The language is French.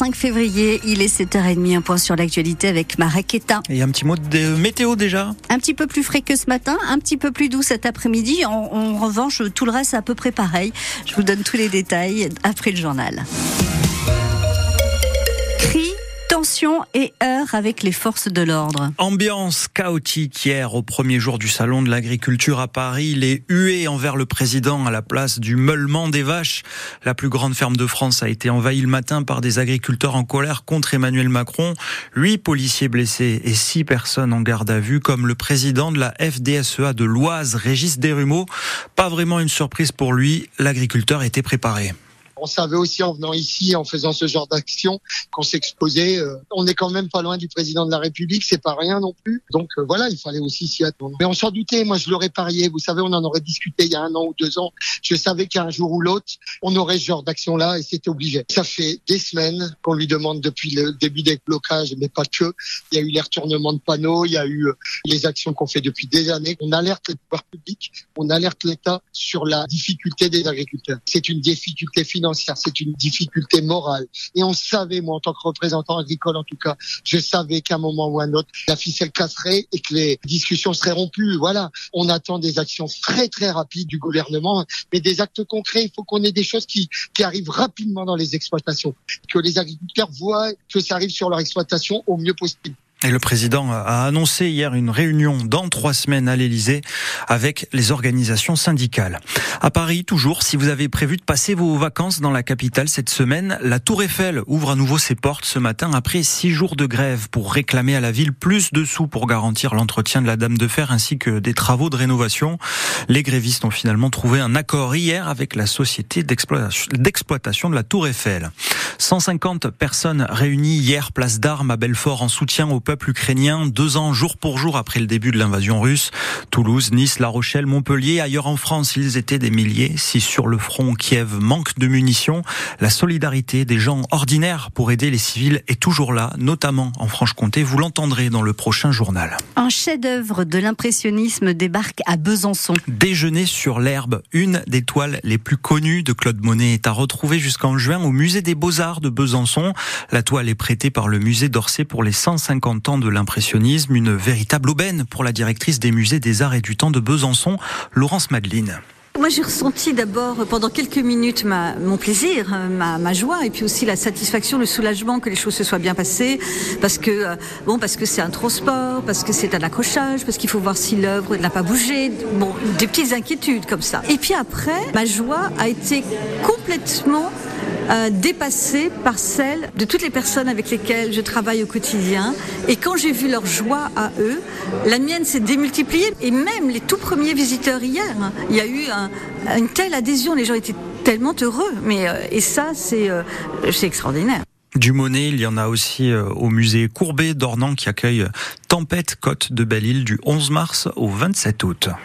5 février, il est 7h30, un point sur l'actualité avec Marek Eta. Et un petit mot de météo déjà Un petit peu plus frais que ce matin, un petit peu plus doux cet après-midi. En, en revanche, tout le reste est à peu près pareil. Je vous donne tous les détails après le journal. Et heurts avec les forces de l'ordre. Ambiance chaotique hier au premier jour du salon de l'agriculture à Paris. Les huées envers le président à la place du meulement des vaches. La plus grande ferme de France a été envahie le matin par des agriculteurs en colère contre Emmanuel Macron. Huit policiers blessés et six personnes en garde à vue, comme le président de la FDSEA de l'Oise, Régis Desrumeaux. Pas vraiment une surprise pour lui. L'agriculteur était préparé. On savait aussi en venant ici, en faisant ce genre d'action, qu'on s'exposait. Euh, on est quand même pas loin du président de la République, c'est pas rien non plus. Donc euh, voilà, il fallait aussi s'y attendre. Mais on s'en doutait, moi je l'aurais parié. Vous savez, on en aurait discuté il y a un an ou deux ans. Je savais qu'un jour ou l'autre, on aurait ce genre d'action-là et c'était obligé. Ça fait des semaines qu'on lui demande depuis le début des blocages, mais pas que. Il y a eu les retournements de panneaux, il y a eu euh, les actions qu'on fait depuis des années. On alerte les pouvoirs publics, on alerte l'État sur la difficulté des agriculteurs. C'est une difficulté financière c'est une difficulté morale. Et on savait, moi, en tant que représentant agricole, en tout cas, je savais qu'à un moment ou à un autre, la ficelle casserait et que les discussions seraient rompues. Voilà. On attend des actions très, très rapides du gouvernement, mais des actes concrets. Il faut qu'on ait des choses qui, qui arrivent rapidement dans les exploitations, que les agriculteurs voient que ça arrive sur leur exploitation au mieux possible. Et le président a annoncé hier une réunion dans trois semaines à l'Elysée avec les organisations syndicales. À Paris, toujours, si vous avez prévu de passer vos vacances dans la capitale cette semaine, la Tour Eiffel ouvre à nouveau ses portes ce matin après six jours de grève pour réclamer à la ville plus de sous pour garantir l'entretien de la Dame de Fer ainsi que des travaux de rénovation. Les grévistes ont finalement trouvé un accord hier avec la société d'exploitation de la Tour Eiffel. 150 personnes réunies hier place d'Armes à Belfort en soutien au peuple ukrainien, deux ans jour pour jour après le début de l'invasion russe. Toulouse, Nice, La Rochelle, Montpellier, ailleurs en France, ils étaient des milliers. Si sur le front, Kiev manque de munitions, la solidarité des gens ordinaires pour aider les civils est toujours là, notamment en Franche-Comté. Vous l'entendrez dans le prochain journal. Un chef-d'œuvre de l'impressionnisme débarque à Besançon. Déjeuner sur l'herbe, une des toiles les plus connues de Claude Monet est à retrouver jusqu'en juin au musée des Beaux-Arts de Besançon. La toile est prêtée par le musée d'Orsay pour les 150 temps de l'impressionnisme, une véritable aubaine pour la directrice des musées des arts et du temps de Besançon, Laurence Madeline. Moi, j'ai ressenti d'abord pendant quelques minutes mon plaisir, ma, ma, joie, et puis aussi la satisfaction, le soulagement que les choses se soient bien passées, parce que euh, bon, parce que c'est un transport, parce que c'est un accrochage, parce qu'il faut voir si l'œuvre n'a pas bougé, bon, des petites inquiétudes comme ça. Et puis après, ma joie a été complètement euh, dépassée par celle de toutes les personnes avec lesquelles je travaille au quotidien. Et quand j'ai vu leur joie à eux, la mienne s'est démultipliée. Et même les tout premiers visiteurs hier, hein, il y a eu un, une telle adhésion, les gens étaient tellement heureux. Mais euh, et ça, c'est euh, extraordinaire. Du Monet, il y en a aussi au musée Courbet d'Ornans qui accueille Tempête Côte de Belle-Île du 11 mars au 27 août.